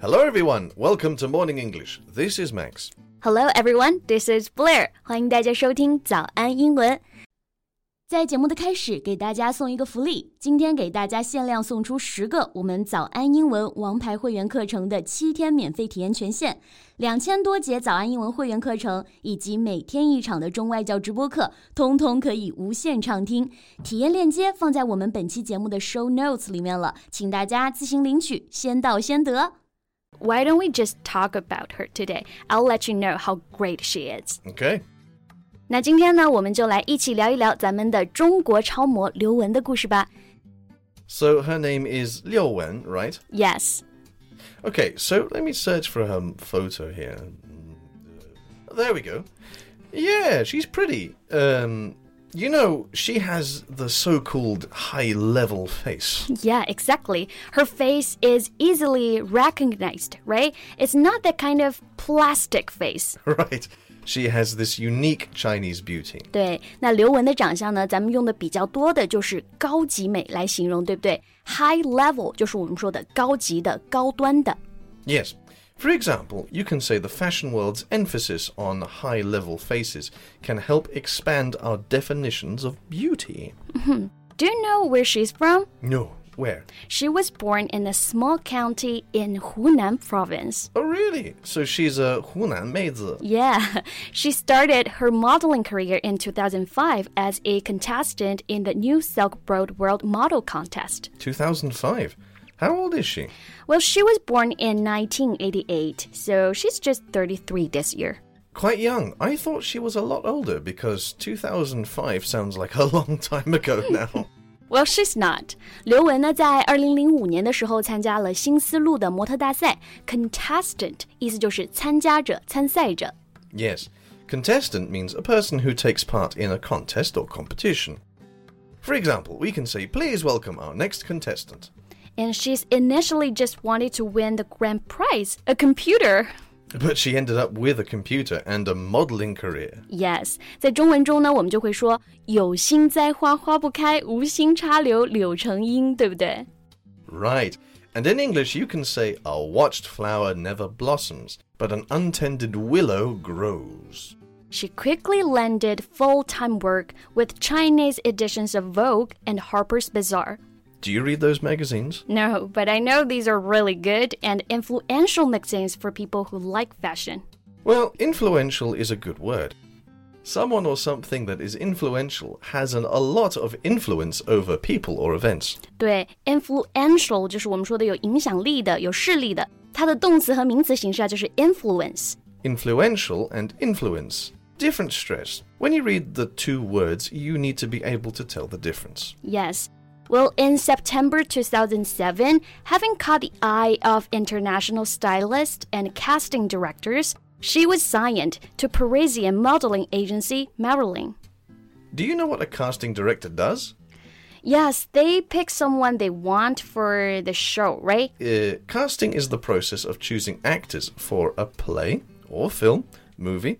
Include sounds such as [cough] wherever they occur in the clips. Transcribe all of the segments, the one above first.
Hello, everyone. Welcome to Morning English. This is Max. Hello, everyone. This is Blair. 欢迎大家收听早安英文。在节目的开始，给大家送一个福利。今天给大家限量送出十个我们早安英文王牌会员课程的七天免费体验权限，两千多节早安英文会员课程以及每天一场的中外教直播课，通通可以无限畅听。体验链接放在我们本期节目的 show notes 里面了，请大家自行领取，先到先得。 Why don't we just talk about her today? I'll let you know how great she is. Okay. 那今天呢，我们就来一起聊一聊咱们的中国超模刘雯的故事吧。So her name is Liu Wen, right? Yes. Okay, so let me search for her photo here. There we go. Yeah, she's pretty. Um, you know, she has the so called high level face. Yeah, exactly. Her face is easily recognized, right? It's not that kind of plastic face. [laughs] Right. She has this unique Chinese beauty. 对，那刘雯的长相呢，咱们用的比较多的就是高级美来形容，对不对？High level 就是我们说的高级的、高端的。 Yes. for example, you can say the fashion world's emphasis on high level faces can help expand our definitions of beauty. Mm-hmm. Do you know where she's from? No, where? She was born in a small county in Hunan province. Oh, really? So she's a Hunan 妹子. Yeah, [laughs] she started her modeling career in 2005 as a contestant in the New Silk Road World Model Contest. 2005. How old is she? Well, she was born in 1988, so she's just 33 this year. Quite young. I thought she was a lot older because 2005 sounds like a long [laughs] time ago now. [laughs] Well, she's not. 刘雯呢，在二零零五年的时候参加了新丝路的模特大赛，contestant 意思就是参加者、参赛者。 yes. Contestant means a person who takes part in a contest or competition. For example, we can say, please welcome our next contestant. And she's initially just wanted to win the grand prize, a computer. But she ended up with a computer and a modeling career. Yes，在中文中呢，我们就会说“有心栽花花不开，无心插柳柳成荫”，对不对？ Right. And in English, you can say, a watched flower never blossoms, but an untended willow grows. She quickly landed full-time work with Chinese editions of Vogue and Harper's Bazaar. Do you read those magazines? No, but I know these are really good and influential magazines for people who like fashion. Well, influential is a good word. Someone or something that is influential has an, a lot of influence over people or events. 对，influential 就是我们说的有影响力的、有势力的。它的动词和名词形式啊，就是 influence。 Influential and influence. Different stress. When you read the two words, you need to be able to tell the difference. Yes. Well, in September 2007, having caught the eye of international stylists and casting directors, she was signed to Parisian modeling agency Marilyn. Do you know what a casting director does? Yes, they pick someone they want for the show, right? Uh, casting is the process of choosing actors for a play or film, movie.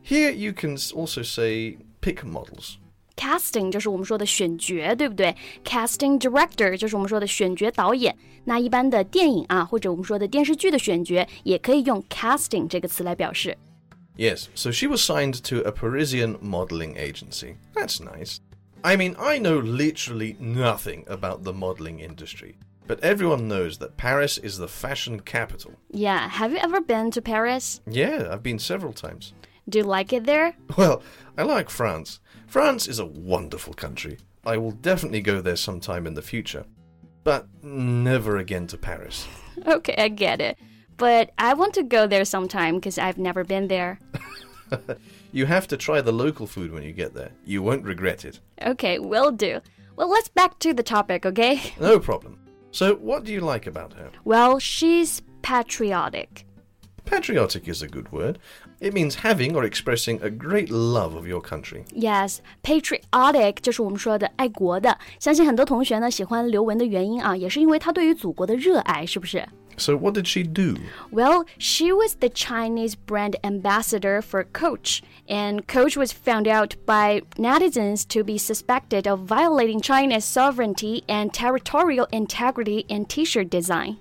Here you can also say pick models Casting 就是我们说的选角，对不对？Casting director 就是我们说的选角导演。那一般的电影啊，或者我们说的电视剧的选角，也可以用 casting 这个词来表示。 Yes, so she was signed to a Parisian modeling agency. That's nice. I mean, I know literally nothing about the modeling industry, but everyone knows that Paris is the fashion capital. Yeah, have you ever been to Paris? Yeah, I've been several times. Do you like it there? Well, I like France. France is a wonderful country. I will definitely go there sometime in the future. But never again to Paris. [laughs] Okay, I get it. But I want to go there sometime because I've never been there. [laughs] [laughs] You have to try the local food when you get there. You won't regret it. Okay, will do. Well, let's back to the topic, okay? No problem. So, what do you like about her? Well, she's patriotic. Patriotic is a good word. It means having or expressing a great love of your country. Yes, patriotic 就是我们说的爱国的。相信很多同学呢喜欢刘雯的原因啊，也是因为她对于祖国的热爱，是不是 So, what did she do? Well, she was the Chinese brand ambassador for Coach, and Coach was found out by netizens to be suspected of violating China's sovereignty and territorial integrity in t shirt design.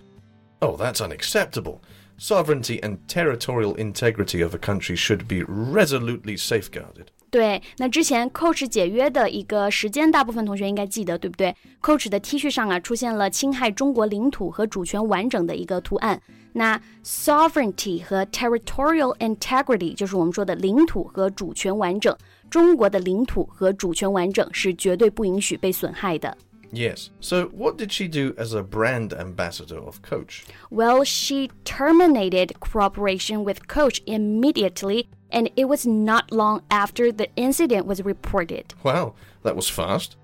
Oh, that's unacceptable. Sovereignty and territorial integrity of a country should be resolutely safeguarded. 对，那之前 Coach 解约的一个时间，大部分同学应该记得，对不对？Coach 的 T 恤上啊出现了侵害中国领土和主权完整的一个图案。那 sovereignty 和 territorial integrity 就是我们说的领土和主权完整。中国的领土和主权完整是绝对不允许被损害的。Yes. So, what did she do as a brand ambassador of Coach? Well, she terminated cooperation with Coach immediately, and it was not long after the incident was reported. Wow, that was fast.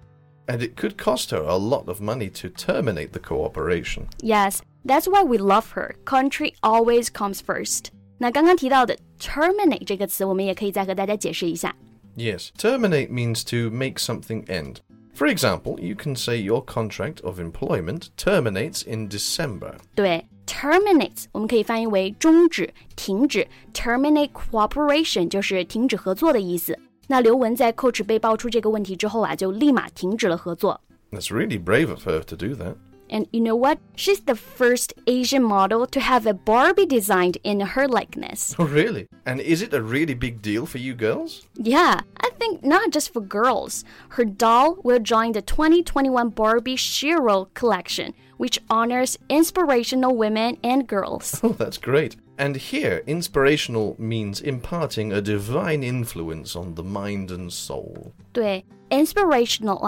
And it could cost her a lot of money to terminate the cooperation. Yes, that's why we love her. Country always comes first. 那刚刚提到的 terminate 这个词，我们也可以再和大家解释一下。Yes, terminate means to make something end. For example, you can say your contract of employment terminates in December. 对，terminate 我们可以翻译为终止、停止，terminate cooperation 就是停止合作的意思。那刘雯在 Coach 被爆出这个问题之后啊，就立马停止了合作。That's really brave of her to do that. And you know what? She's the first Asian model to have a Barbie designed in her likeness. Oh, really? And is it a really big deal for you girls? Yeah, I think not just for girls. Her doll will join the 2021 Barbie Shero collection, which honors inspirational women and girls. [laughs] Oh, that's great. And here, inspirational means imparting a divine influence on the mind and soul. 对，inspirational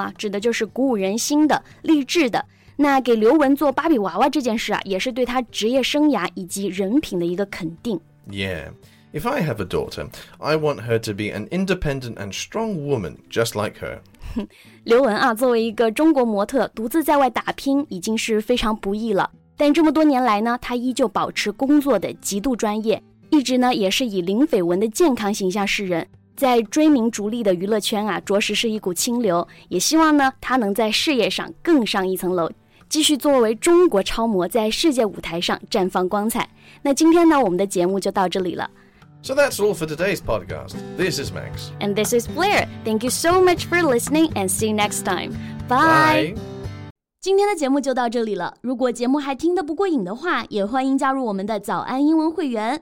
那给刘雯做芭比娃娃这件事啊，也是对她职业生涯以及人品的一个肯定。Yeah. If I have a daughter, I want her to be an independent and strong woman just like her. [laughs] 刘雯啊，作为一个中国模特，独自在外打拼已经是非常不易了。但这么多年来呢，她依旧保持工作的极度专业，一直呢也是以零绯闻的健康形象示人。在追名逐利的娱乐圈啊，着实是一股清流。也希望呢，她能在事业上更上一层楼。继续作为中国超模在世界舞台上绽放光彩。那今天呢，我们的节目就到这里了。So that's all for today's podcast. This is Max. And this is Blair. Thank you so much for listening and see you next time. Bye. Bye. 今天的节目就到这里了。如果节目还听得不过瘾的话，也欢迎加入我们的早安英文会员。